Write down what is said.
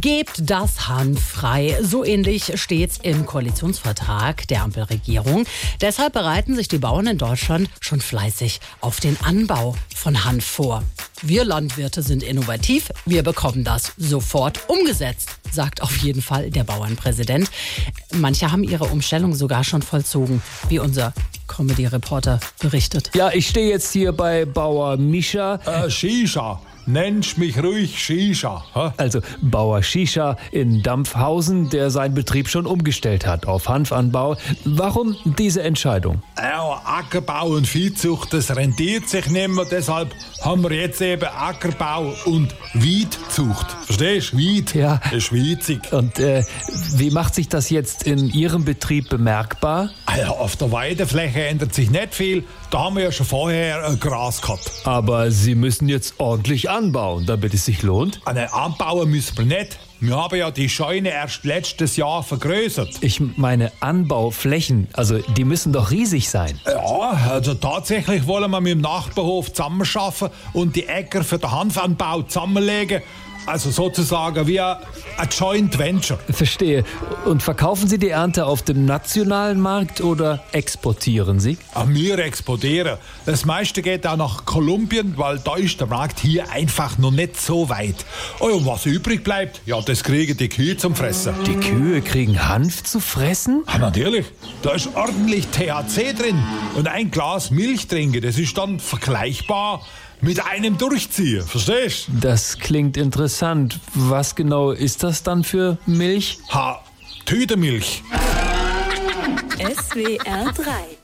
Gebt das Hanf frei. So ähnlich steht's im Koalitionsvertrag der Ampelregierung. Deshalb bereiten sich die Bauern in Deutschland schon fleißig auf den Anbau von Hanf vor. Wir Landwirte sind innovativ, wir bekommen das sofort umgesetzt, sagt auf jeden Fall der Bauernpräsident. Manche haben ihre Umstellung sogar schon vollzogen, wie unser Comedy-Reporter berichtet. Ja, ich stehe jetzt hier bei Bauer Mischa. Äh, Shisha. Nennst mich ruhig Shisha. Hä? Also Bauer Shisha in Dampfhausen, der seinen Betrieb schon umgestellt hat auf Hanfanbau. Warum diese Entscheidung? Ja, Ackerbau und Viehzucht, das rentiert sich nicht mehr. Deshalb haben wir jetzt eben Ackerbau und Weidzucht. Verstehst du? Weid. Ja. Das ist weizig. Und äh, wie macht sich das jetzt in Ihrem Betrieb bemerkbar? Ja, auf der Weidefläche ändert sich nicht viel. Da haben wir ja schon vorher äh, Gras gehabt. Aber Sie müssen jetzt ordentlich anbauen, damit es sich lohnt. Eine anbauen müssen wir nicht. Wir haben ja die Scheune erst letztes Jahr vergrößert. Ich meine Anbauflächen, also die müssen doch riesig sein. Ja, also tatsächlich wollen wir mit dem Nachbarhof zusammenschaffen und die Äcker für den Hanfanbau zusammenlegen. Also sozusagen wie ein Joint Venture. Verstehe. Und verkaufen Sie die Ernte auf dem nationalen Markt oder exportieren Sie? An mir exportieren. Das meiste geht auch nach Kolumbien, weil da ist der Markt hier einfach noch nicht so weit. Oh, und was übrig bleibt, ja, das kriegen die Kühe zum Fressen. Die Kühe kriegen Hanf zu fressen? Ja, natürlich. Da ist ordentlich THC drin. Und ein Glas Milch trinken, das ist dann vergleichbar mit einem Durchziehen. Verstehst? Das klingt interessant. Was genau ist das dann für Milch? Ha, Tütenmilch. SWR 3